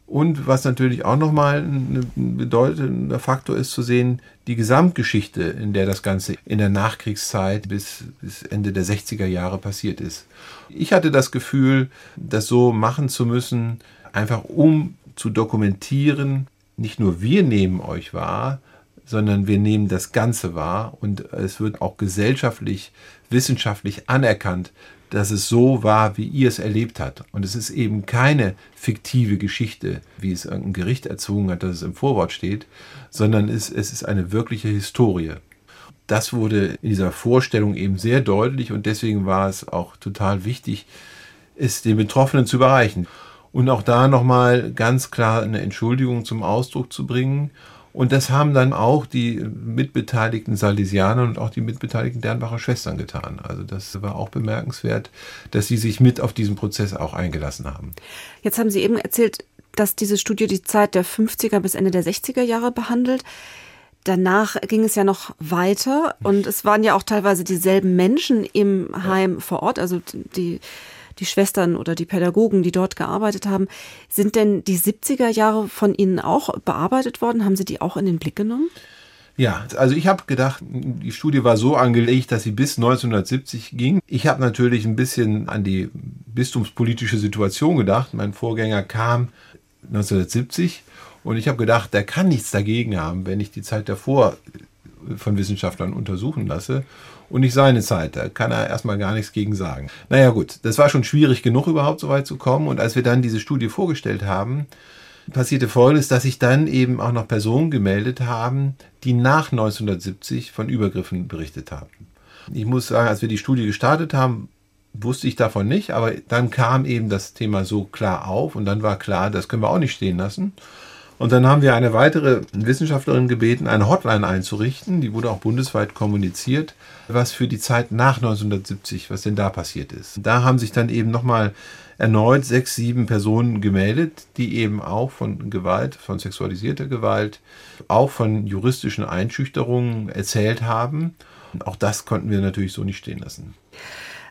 Und was natürlich auch nochmal ein bedeutender Faktor ist zu sehen, die Gesamtgeschichte, in der das Ganze in der Nachkriegszeit bis, bis Ende der 60er Jahre passiert ist. Ich hatte das Gefühl, das so machen zu müssen, einfach um zu dokumentieren, nicht nur wir nehmen euch wahr, sondern wir nehmen das Ganze wahr und es wird auch gesellschaftlich, wissenschaftlich anerkannt, dass es so war, wie ihr es erlebt habt. Und es ist eben keine fiktive Geschichte, wie es ein Gericht erzwungen hat, dass es im Vorwort steht, sondern es, es ist eine wirkliche Historie. Das wurde in dieser Vorstellung eben sehr deutlich und deswegen war es auch total wichtig, es den Betroffenen zu überreichen. Und auch da nochmal ganz klar eine Entschuldigung zum Ausdruck zu bringen und das haben dann auch die mitbeteiligten Salesianer und auch die mitbeteiligten Dernbacher Schwestern getan. Also das war auch bemerkenswert, dass sie sich mit auf diesen Prozess auch eingelassen haben. Jetzt haben Sie eben erzählt, dass diese Studie die Zeit der 50er bis Ende der 60er Jahre behandelt. Danach ging es ja noch weiter und es waren ja auch teilweise dieselben Menschen im Heim vor Ort, also die die Schwestern oder die Pädagogen, die dort gearbeitet haben. Sind denn die 70er Jahre von Ihnen auch bearbeitet worden? Haben Sie die auch in den Blick genommen? Ja, also ich habe gedacht, die Studie war so angelegt, dass sie bis 1970 ging. Ich habe natürlich ein bisschen an die bistumspolitische Situation gedacht. Mein Vorgänger kam 1970 und ich habe gedacht, der kann nichts dagegen haben, wenn ich die Zeit davor von Wissenschaftlern untersuchen lasse und nicht seine Zeit. Da kann er erstmal gar nichts gegen sagen. Naja gut, das war schon schwierig genug, überhaupt so weit zu kommen. Und als wir dann diese Studie vorgestellt haben, passierte Folgendes, dass sich dann eben auch noch Personen gemeldet haben, die nach 1970 von Übergriffen berichtet haben. Ich muss sagen, als wir die Studie gestartet haben, wusste ich davon nicht, aber dann kam eben das Thema so klar auf und dann war klar, das können wir auch nicht stehen lassen. Und dann haben wir eine weitere Wissenschaftlerin gebeten, eine Hotline einzurichten. Die wurde auch bundesweit kommuniziert, was für die Zeit nach 1970, was denn da passiert ist. Da haben sich dann eben nochmal erneut sechs, sieben Personen gemeldet, die eben auch von Gewalt, von sexualisierter Gewalt, auch von juristischen Einschüchterungen erzählt haben. Auch das konnten wir natürlich so nicht stehen lassen.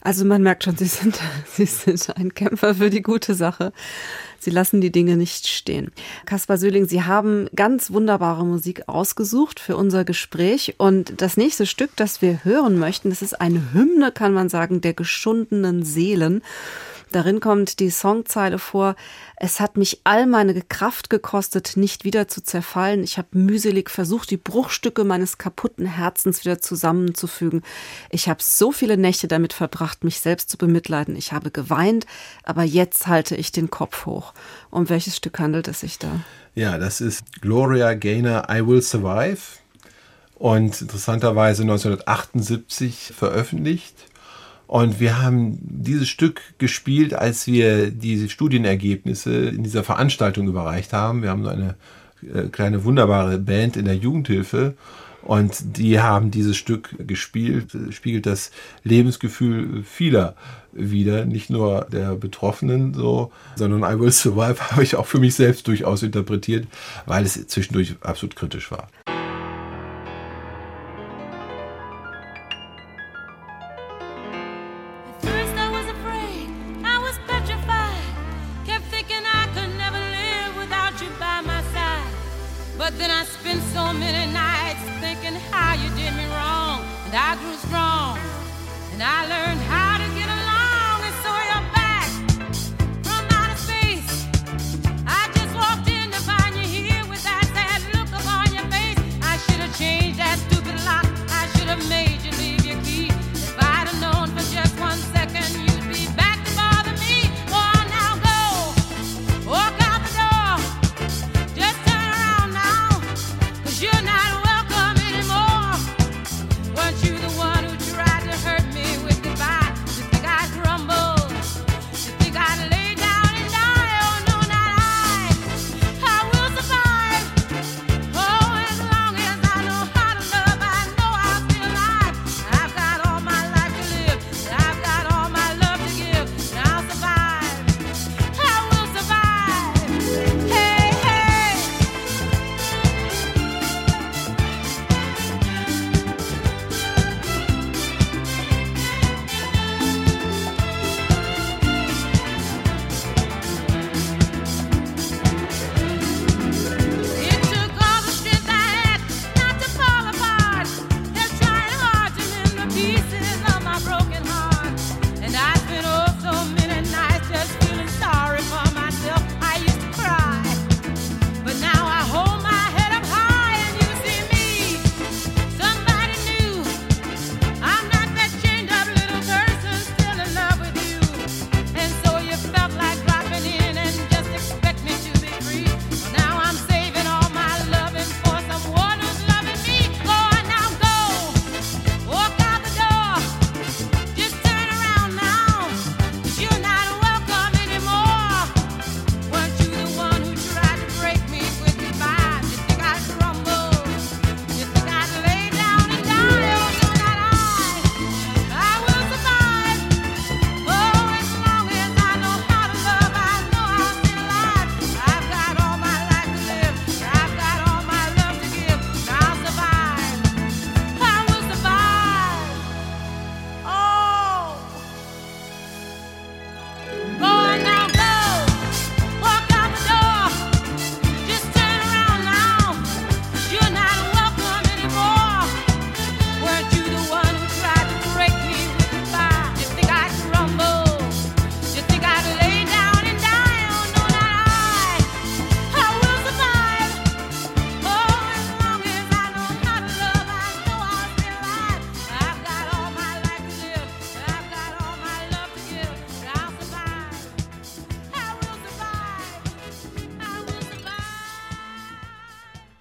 Also man merkt schon, Sie sind, Sie sind ein Kämpfer für die gute Sache. Sie lassen die Dinge nicht stehen. Kaspar Söhling, Sie haben ganz wunderbare Musik ausgesucht für unser Gespräch. Und das nächste Stück, das wir hören möchten, das ist eine Hymne, kann man sagen, der geschundenen Seelen. Darin kommt die Songzeile vor, es hat mich all meine Kraft gekostet, nicht wieder zu zerfallen. Ich habe mühselig versucht, die Bruchstücke meines kaputten Herzens wieder zusammenzufügen. Ich habe so viele Nächte damit verbracht, mich selbst zu bemitleiden. Ich habe geweint, aber jetzt halte ich den Kopf hoch. Um welches Stück handelt es sich da? Ja, das ist Gloria Gaynor, I Will Survive. Und interessanterweise 1978 veröffentlicht. Und wir haben dieses Stück gespielt, als wir diese Studienergebnisse in dieser Veranstaltung überreicht haben. Wir haben so eine äh, kleine wunderbare Band in der Jugendhilfe und die haben dieses Stück gespielt, spiegelt das Lebensgefühl vieler wieder, nicht nur der Betroffenen so, sondern I Will Survive habe ich auch für mich selbst durchaus interpretiert, weil es zwischendurch absolut kritisch war.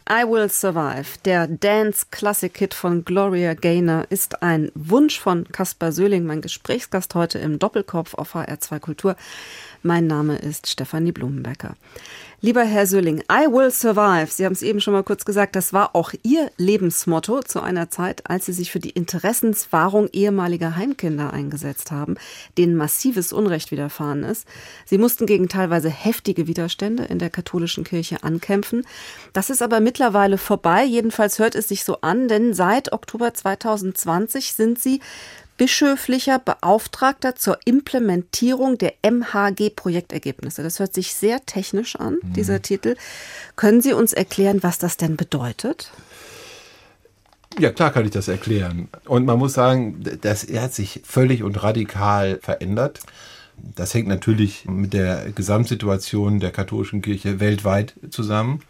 I Will Survive, der Dance-Classic-Hit von Gloria Gaynor, ist ein Wunsch von Caspar Söhling, mein Gesprächsgast heute im Doppelkopf auf HR2 Kultur. Mein Name ist Stefanie Blumenbecker. Lieber Herr Söhling, I will survive. Sie haben es eben schon mal kurz gesagt, das war auch Ihr Lebensmotto zu einer Zeit, als Sie sich für die Interessenswahrung ehemaliger Heimkinder eingesetzt haben, denen massives Unrecht widerfahren ist. Sie mussten gegen teilweise heftige Widerstände in der katholischen Kirche ankämpfen. Das ist aber mittlerweile vorbei. Jedenfalls hört es sich so an, denn seit Oktober 2020 sind Sie bischöflicher Beauftragter zur Implementierung der MHG-Projektergebnisse. Das hört sich sehr technisch an, mhm. dieser Titel. Können Sie uns erklären, was das denn bedeutet? Ja, klar kann ich das erklären. Und man muss sagen, das hat sich völlig und radikal verändert. Das hängt natürlich mit der Gesamtsituation der katholischen Kirche weltweit zusammen,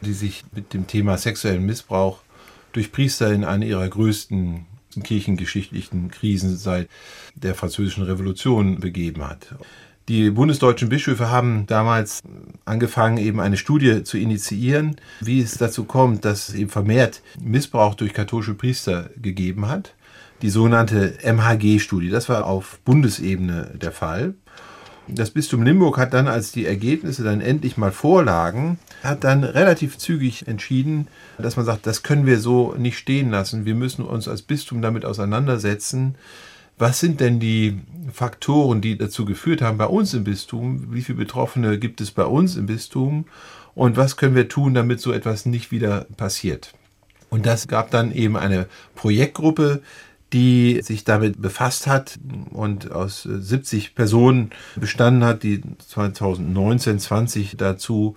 die sich mit dem Thema sexuellen Missbrauch durch Priester in einer ihrer größten kirchengeschichtlichen Krisen seit der Französischen Revolution begeben hat. Die bundesdeutschen Bischöfe haben damals angefangen, eben eine Studie zu initiieren, wie es dazu kommt, dass es eben vermehrt Missbrauch durch katholische Priester gegeben hat. Die sogenannte MHG-Studie, das war auf Bundesebene der Fall. Das Bistum Limburg hat dann, als die Ergebnisse dann endlich mal vorlagen, hat dann relativ zügig entschieden, dass man sagt, das können wir so nicht stehen lassen. Wir müssen uns als Bistum damit auseinandersetzen. Was sind denn die Faktoren, die dazu geführt haben bei uns im Bistum? Wie viele Betroffene gibt es bei uns im Bistum? Und was können wir tun, damit so etwas nicht wieder passiert? Und das gab dann eben eine Projektgruppe, die sich damit befasst hat und aus 70 Personen bestanden hat, die 2019, 20 dazu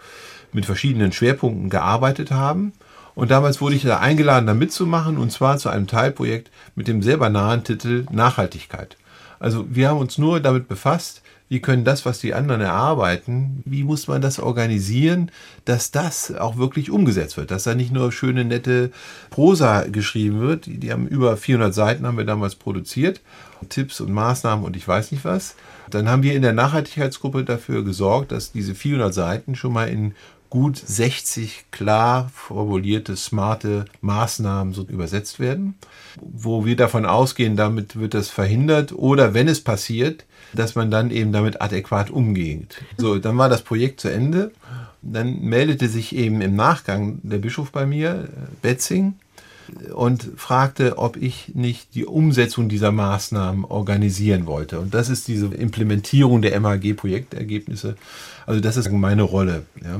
mit verschiedenen Schwerpunkten gearbeitet haben. Und damals wurde ich da eingeladen, da mitzumachen, und zwar zu einem Teilprojekt mit dem sehr banalen Titel Nachhaltigkeit. Also wir haben uns nur damit befasst, wie können das, was die anderen erarbeiten, wie muss man das organisieren, dass das auch wirklich umgesetzt wird, dass da nicht nur schöne, nette Prosa geschrieben wird. Die, die haben über 400 Seiten haben wir damals produziert, Tipps und Maßnahmen und ich weiß nicht was. Dann haben wir in der Nachhaltigkeitsgruppe dafür gesorgt, dass diese 400 Seiten schon mal in gut 60 klar formulierte, smarte Maßnahmen so übersetzt werden, wo wir davon ausgehen, damit wird das verhindert oder wenn es passiert, dass man dann eben damit adäquat umgeht. So, dann war das Projekt zu Ende. Dann meldete sich eben im Nachgang der Bischof bei mir, Betzing, und fragte, ob ich nicht die Umsetzung dieser Maßnahmen organisieren wollte. Und das ist diese Implementierung der MAG-Projektergebnisse. Also das ist meine Rolle. Ja.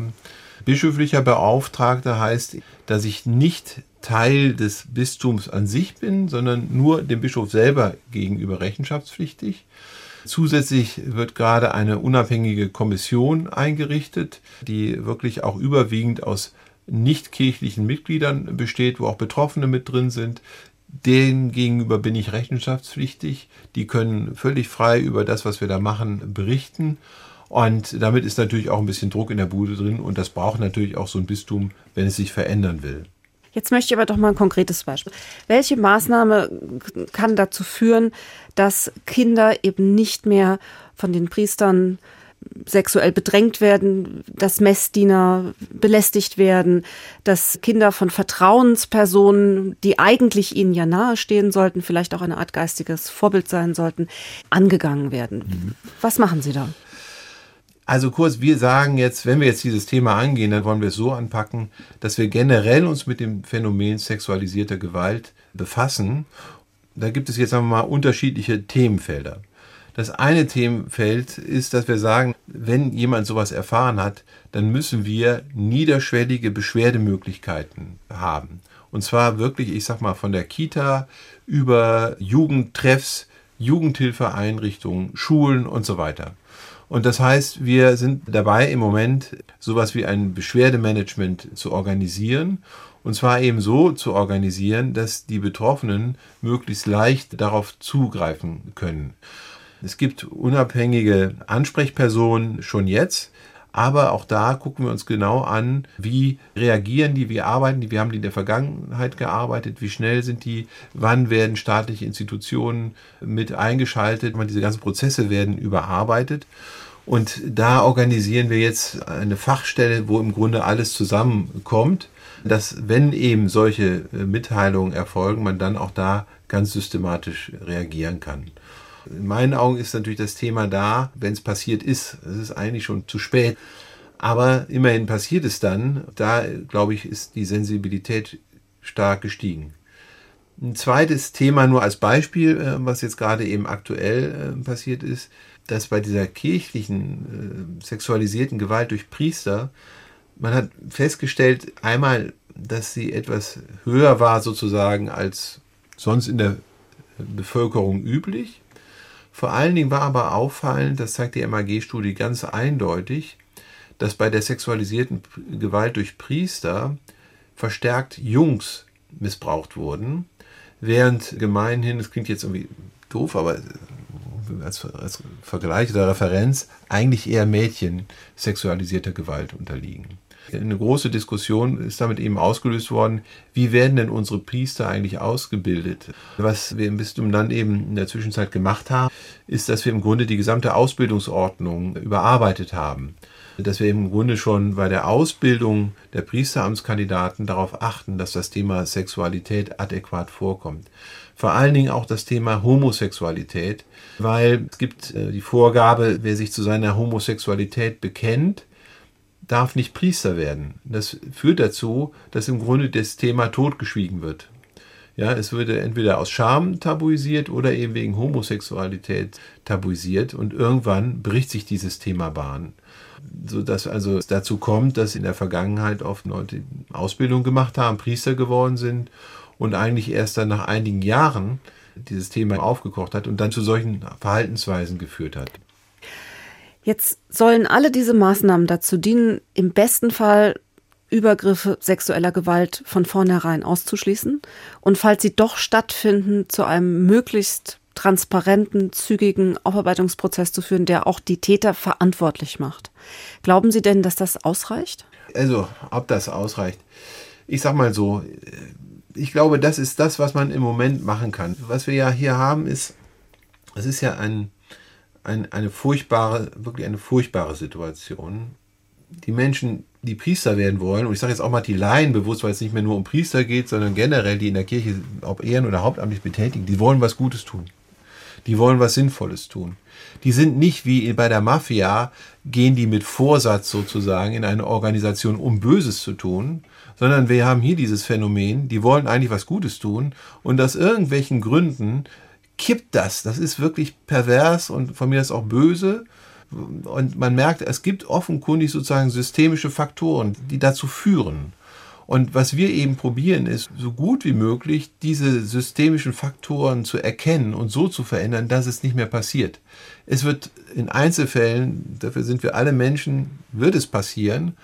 Bischöflicher Beauftragter heißt, dass ich nicht Teil des Bistums an sich bin, sondern nur dem Bischof selber gegenüber rechenschaftspflichtig. Zusätzlich wird gerade eine unabhängige Kommission eingerichtet, die wirklich auch überwiegend aus nichtkirchlichen Mitgliedern besteht, wo auch Betroffene mit drin sind. Denen gegenüber bin ich rechenschaftspflichtig. Die können völlig frei über das, was wir da machen, berichten. Und damit ist natürlich auch ein bisschen Druck in der Bude drin und das braucht natürlich auch so ein Bistum, wenn es sich verändern will. Jetzt möchte ich aber doch mal ein konkretes Beispiel. Welche Maßnahme kann dazu führen, dass Kinder eben nicht mehr von den Priestern sexuell bedrängt werden, dass Messdiener belästigt werden, dass Kinder von Vertrauenspersonen, die eigentlich ihnen ja nahestehen sollten, vielleicht auch eine Art geistiges Vorbild sein sollten, angegangen werden. Mhm. Was machen Sie da? Also kurz, wir sagen jetzt, wenn wir jetzt dieses Thema angehen, dann wollen wir es so anpacken, dass wir generell uns mit dem Phänomen sexualisierter Gewalt befassen. Da gibt es jetzt sagen wir mal unterschiedliche Themenfelder. Das eine Themenfeld ist, dass wir sagen, wenn jemand sowas erfahren hat, dann müssen wir niederschwellige Beschwerdemöglichkeiten haben. Und zwar wirklich, ich sag mal, von der Kita über Jugendtreffs, Jugendhilfeeinrichtungen, Schulen und so weiter. Und das heißt, wir sind dabei im Moment sowas wie ein Beschwerdemanagement zu organisieren. Und zwar eben so zu organisieren, dass die Betroffenen möglichst leicht darauf zugreifen können. Es gibt unabhängige Ansprechpersonen schon jetzt, aber auch da gucken wir uns genau an, wie reagieren die, wie arbeiten die, wie haben die in der Vergangenheit gearbeitet, wie schnell sind die, wann werden staatliche Institutionen mit eingeschaltet, diese ganzen Prozesse werden überarbeitet. Und da organisieren wir jetzt eine Fachstelle, wo im Grunde alles zusammenkommt. dass wenn eben solche äh, Mitteilungen erfolgen, man dann auch da ganz systematisch reagieren kann. In meinen Augen ist natürlich das Thema da, wenn es passiert ist, es ist eigentlich schon zu spät. Aber immerhin passiert es dann. Da, glaube ich, ist die Sensibilität stark gestiegen. Ein zweites Thema nur als Beispiel, äh, was jetzt gerade eben aktuell äh, passiert ist, dass bei dieser kirchlichen äh, sexualisierten Gewalt durch Priester, man hat festgestellt, einmal, dass sie etwas höher war sozusagen als sonst in der Bevölkerung üblich. Vor allen Dingen war aber auffallend, das zeigt die MAG-Studie ganz eindeutig, dass bei der sexualisierten Gewalt durch Priester verstärkt Jungs missbraucht wurden, während gemeinhin, das klingt jetzt irgendwie doof, aber als, als Vergleich oder Referenz eigentlich eher Mädchen sexualisierter Gewalt unterliegen. Eine große Diskussion ist damit eben ausgelöst worden, wie werden denn unsere Priester eigentlich ausgebildet? Was wir im Bistum dann eben in der Zwischenzeit gemacht haben, ist, dass wir im Grunde die gesamte Ausbildungsordnung überarbeitet haben. Dass wir im Grunde schon bei der Ausbildung der Priesteramtskandidaten darauf achten, dass das Thema Sexualität adäquat vorkommt. Vor allen Dingen auch das Thema Homosexualität, weil es gibt äh, die Vorgabe, wer sich zu seiner Homosexualität bekennt, darf nicht Priester werden. Das führt dazu, dass im Grunde das Thema totgeschwiegen wird. Ja, es würde entweder aus Scham tabuisiert oder eben wegen Homosexualität tabuisiert und irgendwann bricht sich dieses Thema Bahn. Sodass also es dazu kommt, dass in der Vergangenheit oft Leute Ausbildung gemacht haben, Priester geworden sind und eigentlich erst dann nach einigen Jahren dieses Thema aufgekocht hat und dann zu solchen Verhaltensweisen geführt hat. Jetzt sollen alle diese Maßnahmen dazu dienen, im besten Fall Übergriffe sexueller Gewalt von vornherein auszuschließen und falls sie doch stattfinden, zu einem möglichst transparenten, zügigen Aufarbeitungsprozess zu führen, der auch die Täter verantwortlich macht. Glauben Sie denn, dass das ausreicht? Also, ob das ausreicht. Ich sag mal so, ich glaube, das ist das, was man im Moment machen kann. Was wir ja hier haben, ist, es ist ja ein ein, eine furchtbare, wirklich eine furchtbare Situation. Die Menschen, die Priester werden wollen, und ich sage jetzt auch mal die Laien bewusst, weil es nicht mehr nur um Priester geht, sondern generell die in der Kirche, ob ehren- oder hauptamtlich betätigen, die wollen was Gutes tun. Die wollen was Sinnvolles tun. Die sind nicht wie bei der Mafia, gehen die mit Vorsatz sozusagen in eine Organisation, um Böses zu tun, sondern wir haben hier dieses Phänomen, die wollen eigentlich was Gutes tun und aus irgendwelchen Gründen kippt das. Das ist wirklich pervers und von mir ist auch böse. Und man merkt, es gibt offenkundig sozusagen systemische Faktoren, die dazu führen. Und was wir eben probieren, ist so gut wie möglich diese systemischen Faktoren zu erkennen und so zu verändern, dass es nicht mehr passiert. Es wird in Einzelfällen, dafür sind wir alle Menschen, wird es passieren.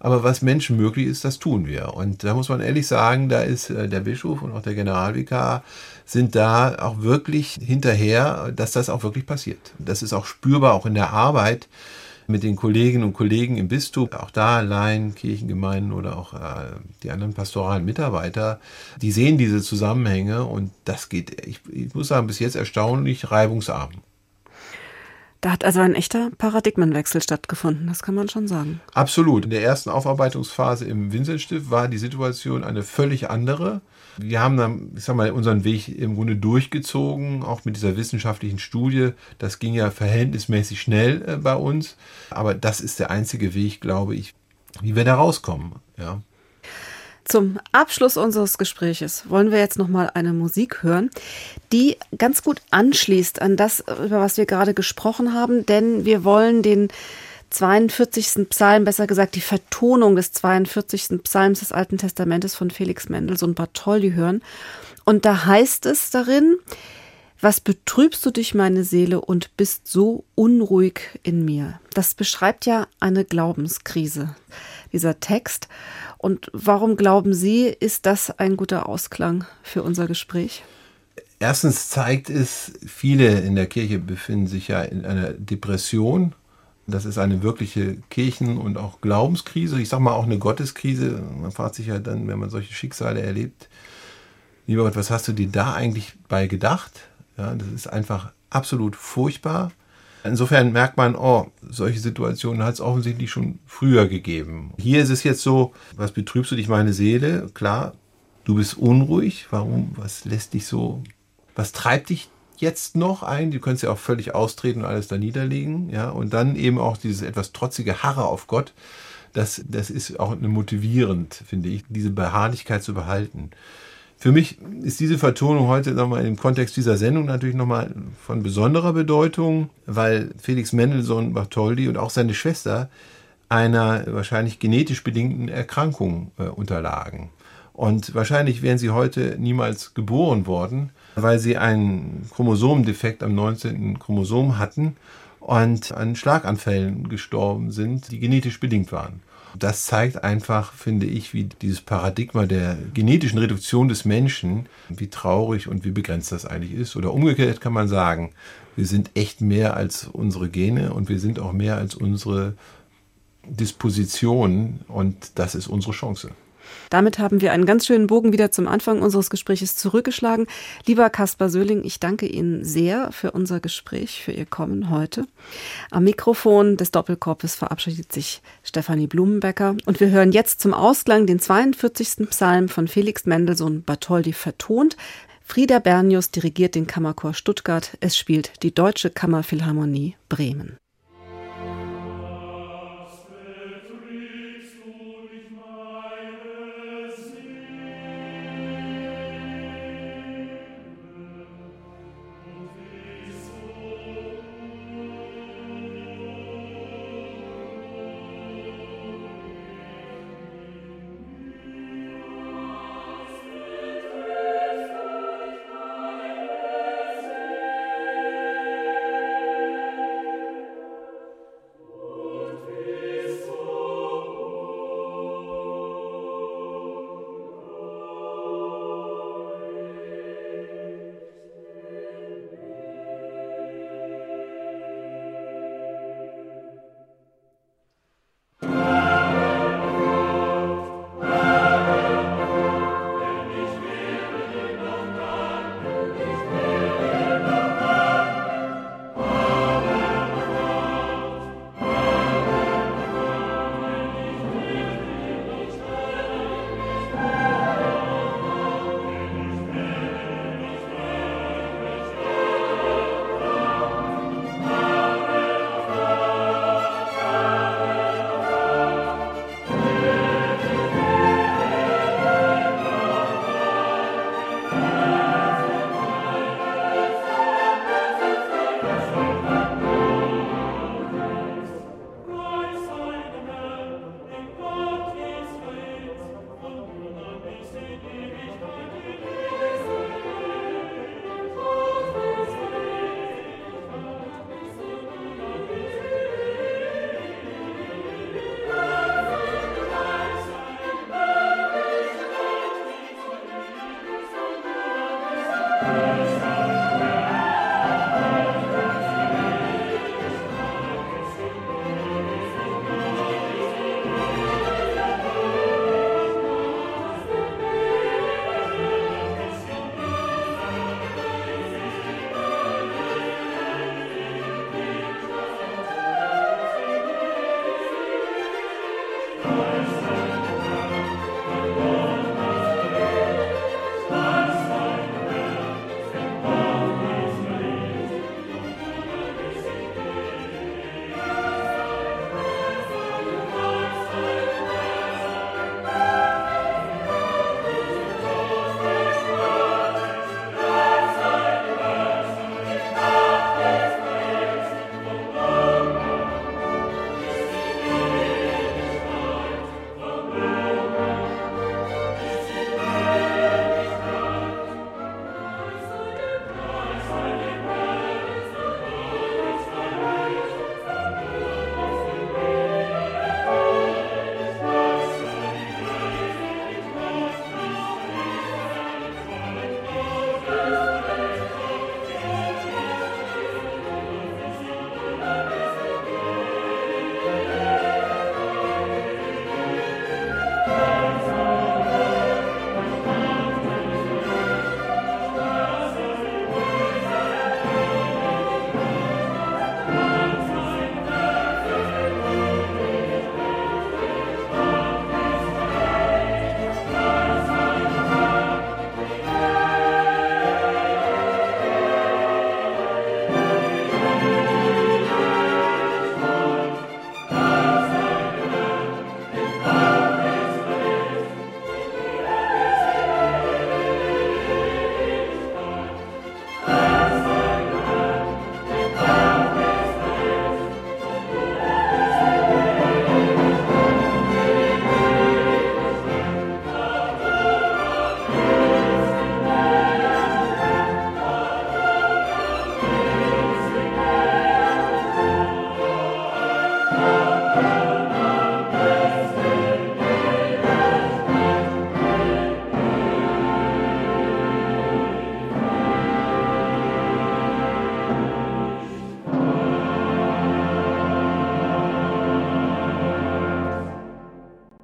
Aber was Menschen möglich ist, das tun wir. Und da muss man ehrlich sagen, da ist äh, der Bischof und auch der Generalvikar sind da auch wirklich hinterher, dass das auch wirklich passiert. Das ist auch spürbar, auch in der Arbeit mit den Kolleginnen und Kollegen im Bistum, auch da allein Kirchengemeinden oder auch äh, die anderen pastoralen Mitarbeiter, die sehen diese Zusammenhänge und das geht, ich, ich muss sagen, bis jetzt erstaunlich reibungsarm. Da hat also ein echter Paradigmenwechsel stattgefunden, das kann man schon sagen. Absolut. In der ersten Aufarbeitungsphase im Vincentstift war die Situation eine völlig andere. Wir haben dann, ich sag mal, unseren Weg im Grunde durchgezogen, auch mit dieser wissenschaftlichen Studie. Das ging ja verhältnismäßig schnell äh, bei uns. Aber das ist der einzige Weg, glaube ich, wie wir da rauskommen. Ja. Zum Abschluss unseres Gespräches wollen wir jetzt noch mal eine Musik hören, die ganz gut anschließt an das, über was wir gerade gesprochen haben, denn wir wollen den 42. Psalm, besser gesagt die Vertonung des 42. Psalms des Alten Testamentes von Felix Mendelssohn Bartholdy hören. Und da heißt es darin, was betrübst du dich, meine Seele, und bist so unruhig in mir? Das beschreibt ja eine Glaubenskrise, dieser Text. Und warum glauben Sie, ist das ein guter Ausklang für unser Gespräch? Erstens zeigt es, viele in der Kirche befinden sich ja in einer Depression. Das ist eine wirkliche Kirchen- und auch Glaubenskrise. Ich sage mal auch eine Gotteskrise. Man fragt sich ja dann, wenn man solche Schicksale erlebt, lieber Gott, was hast du dir da eigentlich bei gedacht? Ja, das ist einfach absolut furchtbar. Insofern merkt man, oh, solche Situationen hat es offensichtlich schon früher gegeben. Hier ist es jetzt so, was betrübst du dich meine Seele? Klar, du bist unruhig. Warum? Was lässt dich so, was treibt dich jetzt noch ein? Du könntest ja auch völlig austreten und alles da niederlegen. Ja, und dann eben auch dieses etwas trotzige Harre auf Gott. Das, das ist auch motivierend, finde ich, diese Beharrlichkeit zu behalten. Für mich ist diese Vertonung heute nochmal im Kontext dieser Sendung natürlich nochmal von besonderer Bedeutung, weil Felix Mendelssohn Bartholdy und auch seine Schwester einer wahrscheinlich genetisch bedingten Erkrankung äh, unterlagen. Und wahrscheinlich wären sie heute niemals geboren worden, weil sie einen Chromosomendefekt am 19. Chromosom hatten und an Schlaganfällen gestorben sind, die genetisch bedingt waren. Das zeigt einfach, finde ich, wie dieses Paradigma der genetischen Reduktion des Menschen, wie traurig und wie begrenzt das eigentlich ist. Oder umgekehrt kann man sagen, wir sind echt mehr als unsere Gene und wir sind auch mehr als unsere Disposition und das ist unsere Chance. Damit haben wir einen ganz schönen Bogen wieder zum Anfang unseres Gesprächs zurückgeschlagen. Lieber Kaspar Söhling, ich danke Ihnen sehr für unser Gespräch, für Ihr Kommen heute. Am Mikrofon des Doppelkorpes verabschiedet sich Stefanie Blumenbecker und wir hören jetzt zum Ausklang den 42. Psalm von Felix Mendelssohn Bartholdy vertont. Frieda Bernius dirigiert den Kammerchor Stuttgart. Es spielt die Deutsche Kammerphilharmonie Bremen.